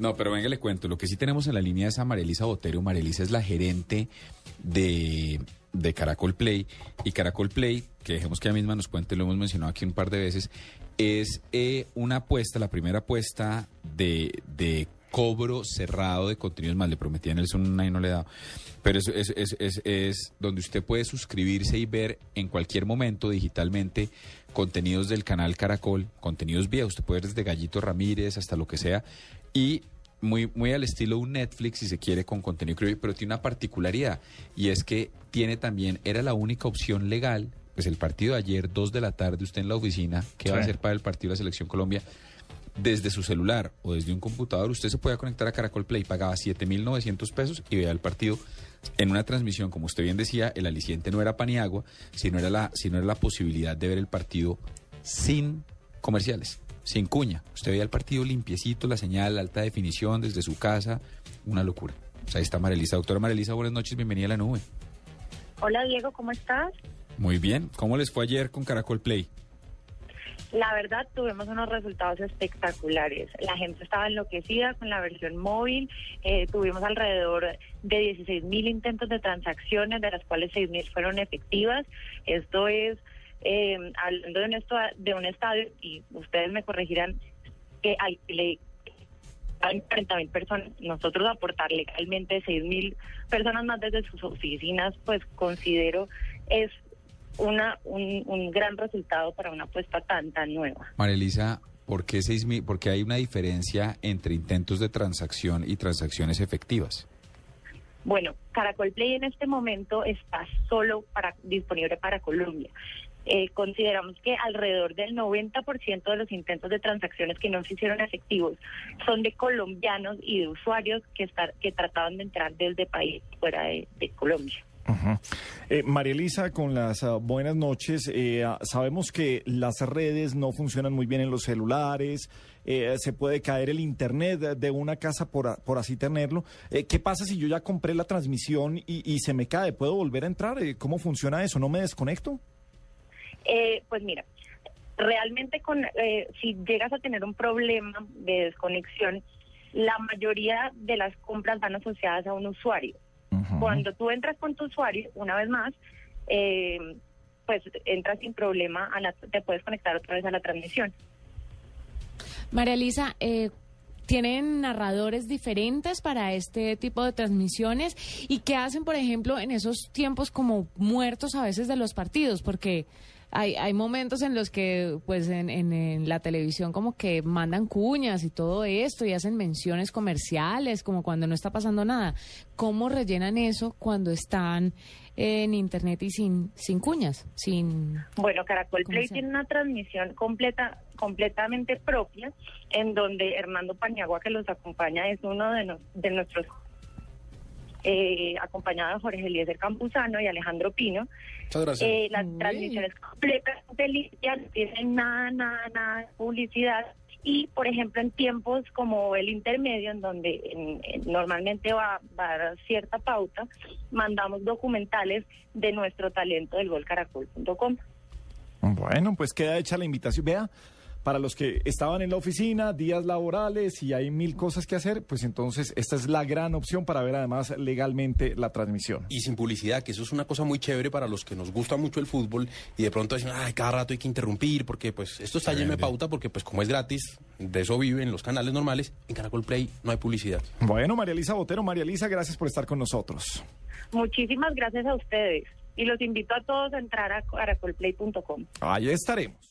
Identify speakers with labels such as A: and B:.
A: No, pero venga, le cuento. Lo que sí tenemos en la línea es a Marelisa Botero. Marelisa es la gerente de, de Caracol Play. Y Caracol Play, que dejemos que ella misma nos cuente, lo hemos mencionado aquí un par de veces, es eh, una apuesta, la primera apuesta de, de cobro cerrado de contenidos más. Le prometí a Nelson una y no le he dado. Pero es, es, es, es, es donde usted puede suscribirse y ver en cualquier momento digitalmente contenidos del canal Caracol, contenidos viejos. Usted puede ver desde Gallito Ramírez hasta lo que sea. Y muy, muy al estilo un Netflix, si se quiere, con contenido pero tiene una particularidad. Y es que tiene también, era la única opción legal, pues el partido de ayer, 2 de la tarde, usted en la oficina, ¿qué va a hacer para el partido de la Selección Colombia? Desde su celular o desde un computador, usted se podía conectar a Caracol Play, pagaba 7.900 pesos y veía el partido en una transmisión, como usted bien decía, el aliciente no era pan y agua, sino era la, sino era la posibilidad de ver el partido sin comerciales, sin cuña. Usted veía el partido limpiecito, la señal, alta definición desde su casa, una locura. Sea, ahí está Marelisa. Doctora Marelisa, buenas noches, bienvenida a la nube.
B: Hola Diego, ¿cómo estás?
A: Muy bien. ¿Cómo les fue ayer con Caracol Play?
B: La verdad, tuvimos unos resultados espectaculares. La gente estaba enloquecida con la versión móvil. Eh, tuvimos alrededor de 16 mil intentos de transacciones, de las cuales 6 mil fueron efectivas. Esto es, eh, hablando de un, de un estadio, y ustedes me corregirán, que hay, le, hay 40 mil personas. Nosotros aportar legalmente 6 mil personas más desde sus oficinas, pues considero es una un, un gran resultado para una apuesta tan tan nueva.
A: Marelisa, ¿por qué, seis mil- por qué hay una diferencia entre intentos de transacción y transacciones efectivas?
B: Bueno, Caracol Play en este momento está solo para disponible para Colombia. Eh, consideramos que alrededor del 90% de los intentos de transacciones que no se hicieron efectivos son de colombianos y de usuarios que, estar, que trataban de entrar desde país fuera de, de Colombia.
C: Eh, María Elisa, con las ah, buenas noches. Eh, ah, sabemos que las redes no funcionan muy bien en los celulares. eh, se puede caer el internet de- una casa por, a- por así tenerlo. Eh, ¿Qué pasa si yo ya compré la transmisión y, se me cae? ¿Puedo volver a entrar? Eh, ¿Cómo funciona eso? ¿No me desconecto?
B: Eh, pues mira, realmente con, si llegas a tener un problema de desconexión, la mayoría de las compras van asociadas a un usuario. Cuando tú entras con tu usuario, una vez más, eh, pues entras sin problema, a la- te puedes conectar otra vez a la transmisión.
D: María Elisa, eh, ¿tienen narradores diferentes para este tipo de transmisiones? ¿Y qué hacen, por ejemplo, en esos tiempos como muertos a veces de los partidos? Porque hay, hay momentos en los que, pues, en, en- en la televisión como que mandan cuñas y todo esto y hacen menciones comerciales, como cuando no está pasando nada. ¿Cómo rellenan eso cuando están en internet y sin, sin cuñas? Sin...
B: Bueno, Caracol
D: ¿Cómo
B: Play tiene una transmisión completa, completamente propia, en donde Hernando Pañagua, que los acompaña, es uno de, nos- de nuestros, eh, acompañado de Jorge Eliezer Campuzano y Alejandro Pino.
E: Muchas gracias.
B: Eh, la
D: Uy.
B: transmisión es completamente limpia, no tiene nada, nada, nada de publicidad. Y, por ejemplo, en tiempos como el intermedio, en donde en- en- normalmente va, va a dar cierta pauta, mandamos documentales de nuestro talento del golcaracol.com.
C: Bueno, pues queda hecha la invitación. Vea, para los que estaban en la oficina, días laborales y hay mil cosas que hacer, pues entonces esta es la gran opción para ver además legalmente la transmisión.
E: Y sin publicidad, que eso es una cosa muy chévere para los que nos gusta mucho el fútbol y de pronto dicen, ay, cada rato hay que interrumpir porque pues esto está lleno de pauta porque pues como es gratis, de eso viven los canales normales, en Caracol Play no hay publicidad.
C: Bueno, María Elisa Botero, María Elisa, gracias por estar con nosotros.
B: Muchísimas gracias a ustedes y los invito a todos a entrar a caracolplay.com.
C: Ahí estaremos.